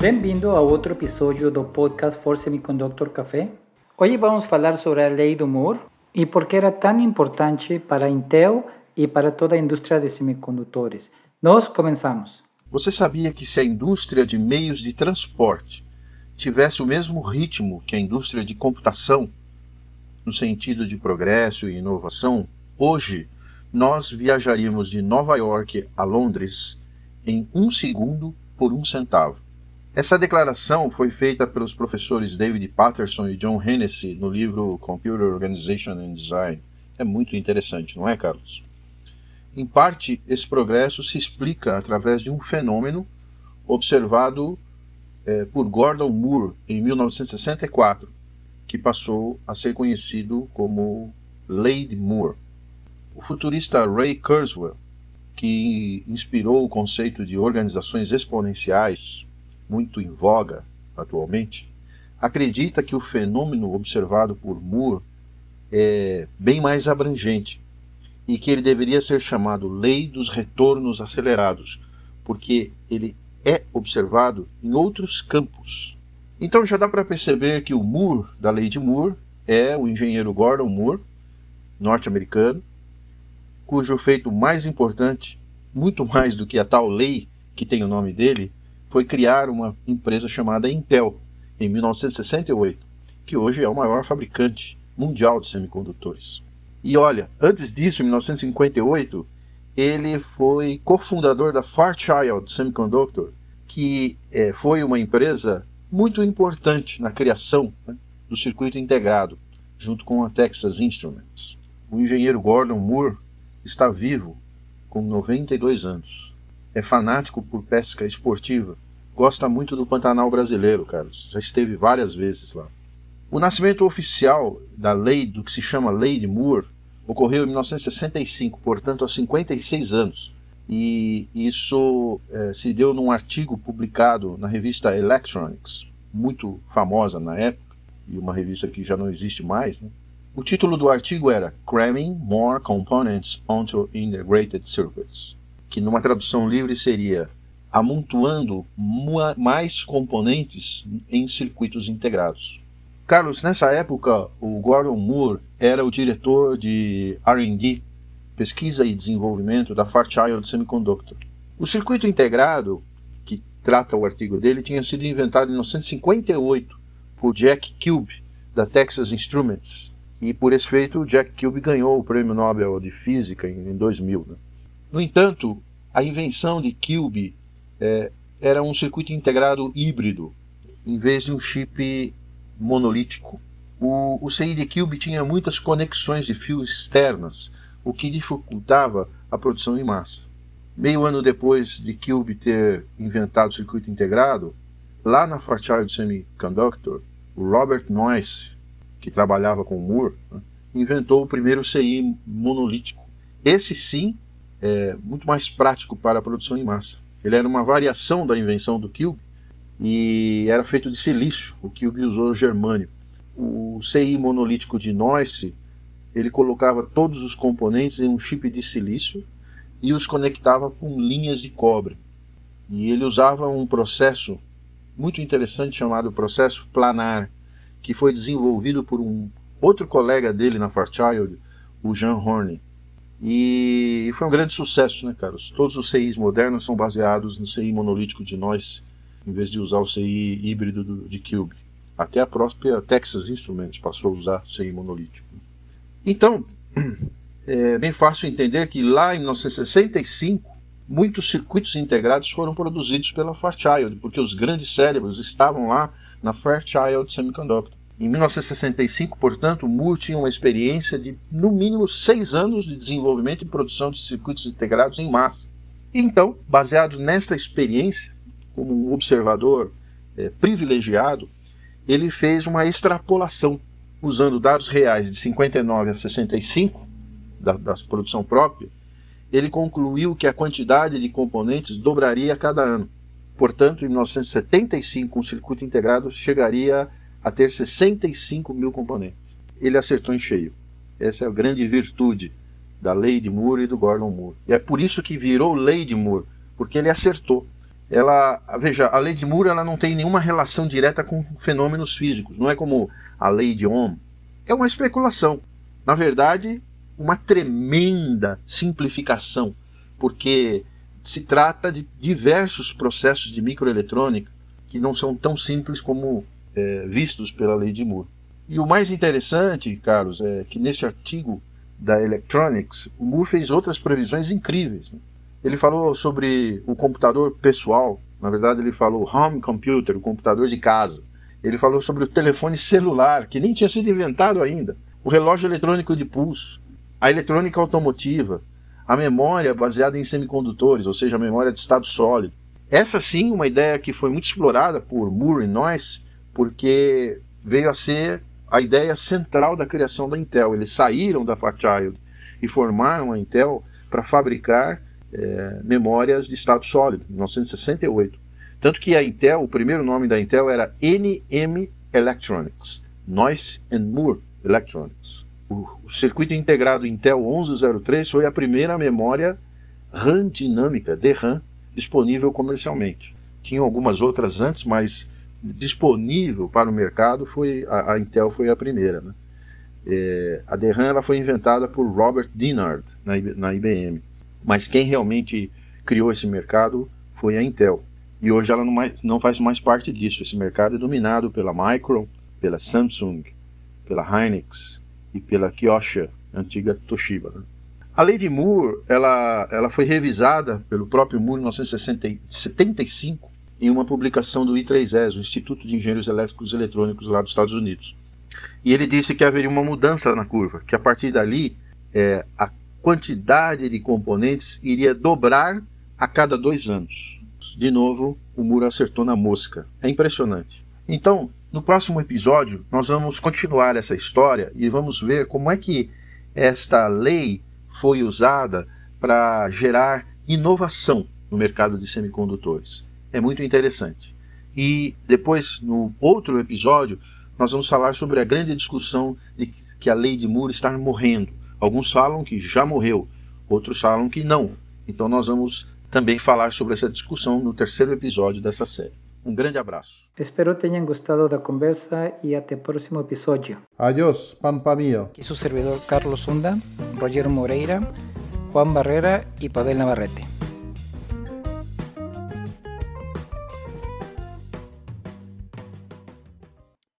Bem-vindo a outro episódio do podcast For Semiconductor Café. Hoje vamos falar sobre a lei do Moore e por que era tão importante para a Intel e para toda a indústria de semicondutores. Nós começamos. Você sabia que se a indústria de meios de transporte tivesse o mesmo ritmo que a indústria de computação, no sentido de progresso e inovação, hoje nós viajaríamos de Nova York a Londres em um segundo por um centavo. Essa declaração foi feita pelos professores David Patterson e John Hennessy no livro Computer Organization and Design. É muito interessante, não é, Carlos? Em parte, esse progresso se explica através de um fenômeno observado é, por Gordon Moore em 1964, que passou a ser conhecido como Lei de Moore. O futurista Ray Kurzweil, que inspirou o conceito de organizações exponenciais, muito em voga atualmente, acredita que o fenômeno observado por Moore é bem mais abrangente e que ele deveria ser chamado Lei dos Retornos Acelerados, porque ele é observado em outros campos. Então já dá para perceber que o Moore da lei de Moore é o engenheiro Gordon Moore, norte-americano, cujo feito mais importante, muito mais do que a tal lei que tem o nome dele, foi criar uma empresa chamada Intel em 1968, que hoje é o maior fabricante mundial de semicondutores. E olha, antes disso, em 1958, ele foi cofundador da Fairchild Semiconductor, que é, foi uma empresa muito importante na criação né, do circuito integrado, junto com a Texas Instruments. O engenheiro Gordon Moore está vivo, com 92 anos. É fanático por pesca esportiva. Gosta muito do Pantanal brasileiro, Carlos. Já esteve várias vezes lá. O nascimento oficial da lei, do que se chama Lei de Moore, ocorreu em 1965, portanto, há 56 anos. E isso é, se deu num artigo publicado na revista Electronics, muito famosa na época, e uma revista que já não existe mais. Né? O título do artigo era Cramming More Components onto Integrated Circuits, que numa tradução livre seria amontoando mais componentes em circuitos integrados. Carlos, nessa época, o Gordon Moore era o diretor de R&D, pesquisa e desenvolvimento da Fairchild Semiconductor. O circuito integrado, que trata o artigo dele, tinha sido inventado em 1958 por Jack Cube, da Texas Instruments, e por esse feito Jack Cube ganhou o Prêmio Nobel de Física em, 2000. Né? No entanto, a invenção de Cube é, era um circuito integrado híbrido, em vez de um chip monolítico. O, o CID Cube tinha muitas conexões de fio externas, o que dificultava a produção em massa. Meio ano depois de Cube ter inventado o circuito integrado, lá na Fairchild Semiconductor, o Robert Noyce, que trabalhava com Moore, né, inventou o primeiro CI monolítico. Esse sim é muito mais prático para a produção em massa. Ele era uma variação da invenção do Cube, e era feito de silício, o que usou germânio. O CI monolítico de Noyce, ele colocava todos os componentes em um chip de silício e os conectava com linhas de cobre. E ele usava um processo muito interessante chamado processo planar, que foi desenvolvido por um outro colega dele na Fairchild, o Jean Horney. E foi um grande sucesso, né, Carlos? Todos os CIs modernos são baseados no CI monolítico de Noyce em vez de usar o CI híbrido do, de Cube. Até a própria Texas Instruments passou a usar CI monolítico. Então, é bem fácil entender que lá em 1965, muitos circuitos integrados foram produzidos pela Fairchild, porque os grandes cérebros estavam lá na Fairchild Semiconductor. Em 1965, portanto, Moore tinha uma experiência de no mínimo seis anos de desenvolvimento e produção de circuitos integrados em massa. Então, baseado nesta experiência, como um observador é, privilegiado, ele fez uma extrapolação usando dados reais de 59 a 65 da, da produção própria. Ele concluiu que a quantidade de componentes dobraria a cada ano. Portanto, em 1975, um circuito integrado chegaria a ter 65 mil componentes. Ele acertou em cheio. Essa é a grande virtude da lei de Moore e do Gordon Moore. E é por isso que virou lei de Moore, porque ele acertou ela, veja, a lei de Moore ela não tem nenhuma relação direta com fenômenos físicos, não é como a lei de Ohm. É uma especulação. Na verdade, uma tremenda simplificação, porque se trata de diversos processos de microeletrônica que não são tão simples como é, vistos pela lei de Moore. E o mais interessante, Carlos, é que nesse artigo da Electronics, o Moore fez outras previsões incríveis. Né? Ele falou sobre o computador pessoal, na verdade ele falou home computer, o computador de casa. Ele falou sobre o telefone celular, que nem tinha sido inventado ainda, o relógio eletrônico de pulso, a eletrônica automotiva, a memória baseada em semicondutores, ou seja, a memória de estado sólido. Essa sim, uma ideia que foi muito explorada por Moore e Noyce, porque veio a ser a ideia central da criação da Intel. Eles saíram da Fairchild e formaram a Intel para fabricar é, memórias de estado sólido, em 1968. Tanto que a Intel, o primeiro nome da Intel era NM Electronics, Noyce and Moore Electronics. O, o circuito integrado Intel 1103 foi a primeira memória RAM dinâmica, DRAM, disponível comercialmente. Tinham algumas outras antes, mas disponível para o mercado foi a, a Intel foi a primeira. Né? É, a DRAM ela foi inventada por Robert Dinard na, na IBM, mas quem realmente criou esse mercado foi a Intel. E hoje ela não, mais, não faz mais parte disso. Esse mercado é dominado pela Micron, pela Samsung, pela Hynix e pela Kyosha, antiga Toshiba. Né? A lei de Moore ela, ela foi revisada pelo próprio Moore em 1975 em uma publicação do I3ES, o Instituto de Engenheiros Elétricos e Eletrônicos lá dos Estados Unidos. E ele disse que haveria uma mudança na curva, que a partir dali é, a quantidade de componentes iria dobrar a cada dois anos. De novo, o muro acertou na mosca. É impressionante. Então, no próximo episódio, nós vamos continuar essa história e vamos ver como é que esta lei foi usada para gerar inovação no mercado de semicondutores é muito interessante. E depois, no outro episódio, nós vamos falar sobre a grande discussão de que a lei de Moore está morrendo. Alguns falam que já morreu, outros falam que não. Então nós vamos também falar sobre essa discussão no terceiro episódio dessa série. Um grande abraço. Espero tenham gostado da conversa e até o próximo episódio. Adiós, pampa mío. Aqui seu servidor Carlos Sunda, Rogério Moreira, Juan Barrera e Pavel Navarrete.